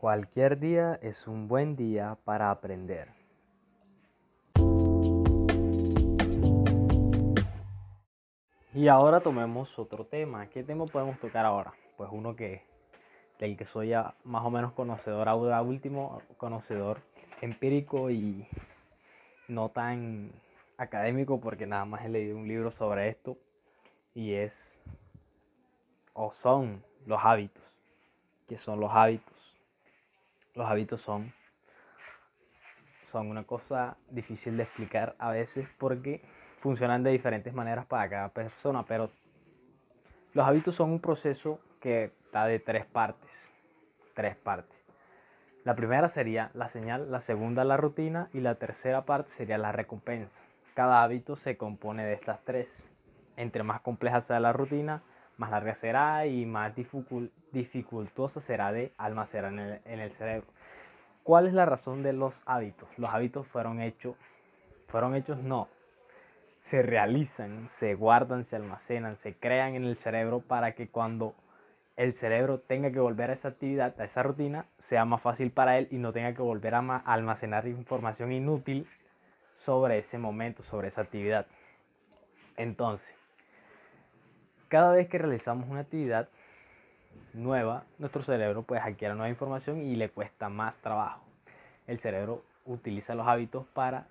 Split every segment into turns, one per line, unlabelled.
Cualquier día es un buen día para aprender. Y ahora tomemos otro tema. ¿Qué tema podemos tocar ahora? Pues uno que del que soy ya más o menos conocedor, ahora último conocedor empírico y no tan académico porque nada más he leído un libro sobre esto y es o son los hábitos. ¿Qué son los hábitos? Los hábitos son, son una cosa difícil de explicar a veces porque funcionan de diferentes maneras para cada persona, pero los hábitos son un proceso que está de tres partes. Tres partes. La primera sería la señal, la segunda la rutina y la tercera parte sería la recompensa. Cada hábito se compone de estas tres. Entre más compleja sea la rutina, más larga será y más dificultosa será de almacenar en el, en el cerebro. ¿Cuál es la razón de los hábitos? Los hábitos fueron hechos, fueron hechos no, se realizan, se guardan, se almacenan, se crean en el cerebro para que cuando el cerebro tenga que volver a esa actividad, a esa rutina, sea más fácil para él y no tenga que volver a almacenar información inútil sobre ese momento, sobre esa actividad. Entonces, cada vez que realizamos una actividad nueva, nuestro cerebro pues adquiere nueva información y le cuesta más trabajo. El cerebro utiliza los hábitos para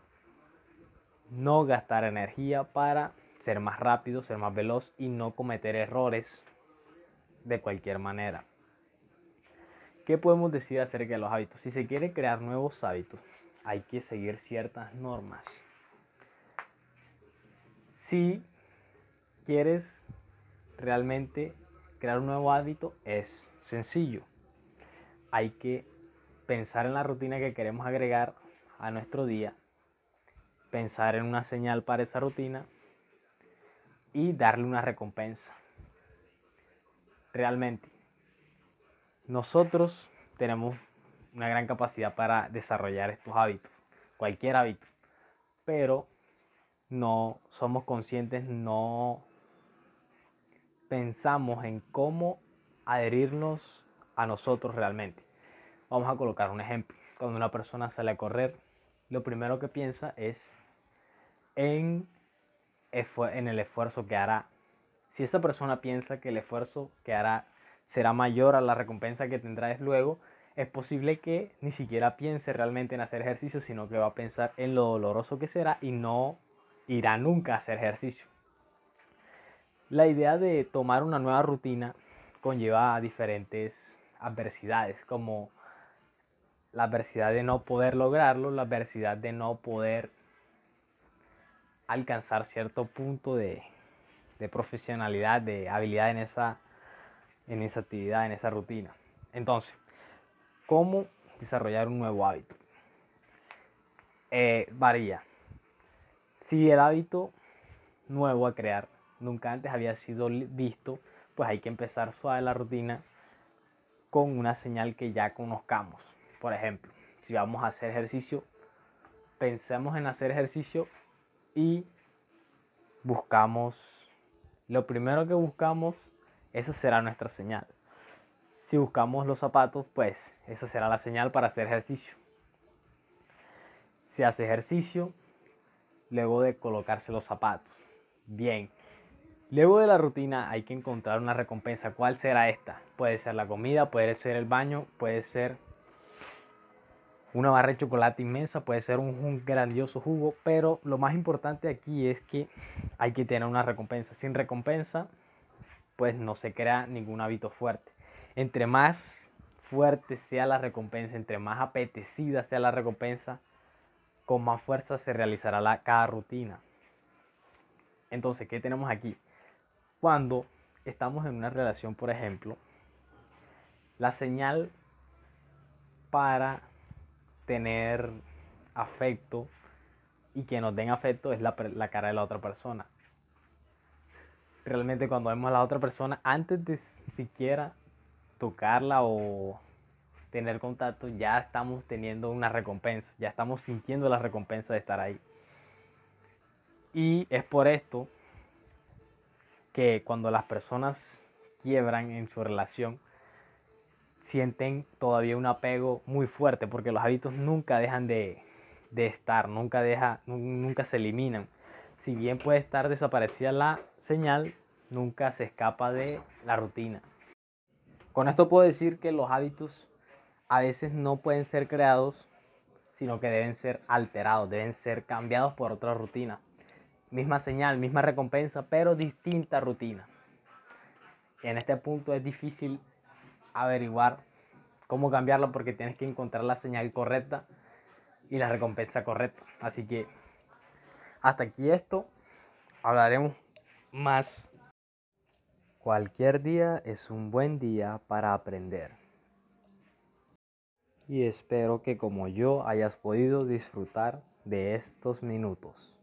no gastar energía, para ser más rápido, ser más veloz y no cometer errores de cualquier manera. ¿Qué podemos decir acerca de los hábitos? Si se quiere crear nuevos hábitos, hay que seguir ciertas normas. Si quieres realmente crear un nuevo hábito es sencillo. Hay que pensar en la rutina que queremos agregar a nuestro día, pensar en una señal para esa rutina y darle una recompensa. Realmente, nosotros tenemos una gran capacidad para desarrollar estos hábitos, cualquier hábito, pero no somos conscientes, no pensamos en cómo adherirnos a nosotros realmente. Vamos a colocar un ejemplo. Cuando una persona sale a correr, lo primero que piensa es en, el esfuerzo que hará. Si esta persona piensa que el esfuerzo que hará será mayor a la recompensa que tendrá luego, es posible que ni siquiera piense realmente en hacer ejercicio, sino que va a pensar en lo doloroso que será y no irá nunca a hacer ejercicio. La idea de tomar una nueva rutina conlleva diferentes adversidades, como la adversidad de no poder lograrlo, la adversidad de no poder alcanzar cierto punto de, profesionalidad, de habilidad en esa, en esa actividad, en esa rutina. Entonces, ¿cómo desarrollar un nuevo hábito? Eh, varía. Si el hábito nuevo a crear nunca antes había sido visto, pues hay que empezar suave la rutina con una señal que ya conozcamos. Por ejemplo, si vamos a hacer ejercicio, pensemos en hacer ejercicio y buscamos, lo primero que buscamos, esa será nuestra señal. Si buscamos los zapatos, pues esa será la señal para hacer ejercicio. Si hace ejercicio, luego de colocarse los zapatos. Bien, Luego de la rutina hay que encontrar una recompensa. ¿Cuál será esta? Puede ser la comida, puede ser el baño, puede ser una barra de chocolate inmensa, puede ser un, grandioso jugo, pero lo más importante aquí es que hay que tener una recompensa. Sin recompensa, pues no se crea ningún hábito fuerte. Entre más fuerte sea la recompensa, entre más apetecida sea la recompensa, con más fuerza se realizará cada rutina. Entonces, ¿qué tenemos aquí? Cuando estamos en una relación, por ejemplo, la señal para tener afecto y que nos den afecto es la, cara de la otra persona. Realmente cuando vemos a la otra persona, antes de siquiera tocarla o tener contacto, ya estamos teniendo una recompensa, ya estamos sintiendo la recompensa de estar ahí. Y es por esto que cuando las personas quiebran en su relación, sienten todavía un apego muy fuerte porque los hábitos nunca dejan de, de estar, nunca, deja, nunca se eliminan. Si bien puede estar desaparecida la señal, nunca se escapa de la rutina. Con esto puedo decir que los hábitos a veces no pueden ser creados, sino que deben ser alterados, deben ser cambiados por otra rutina. Misma señal, misma recompensa, pero distinta rutina. en este punto es difícil averiguar cómo cambiarlo porque tienes que encontrar la señal correcta y la recompensa correcta. Así que hasta aquí esto. Hablaremos más. Cualquier día es un buen día para aprender. Y espero que como yo hayas podido disfrutar de estos minutos.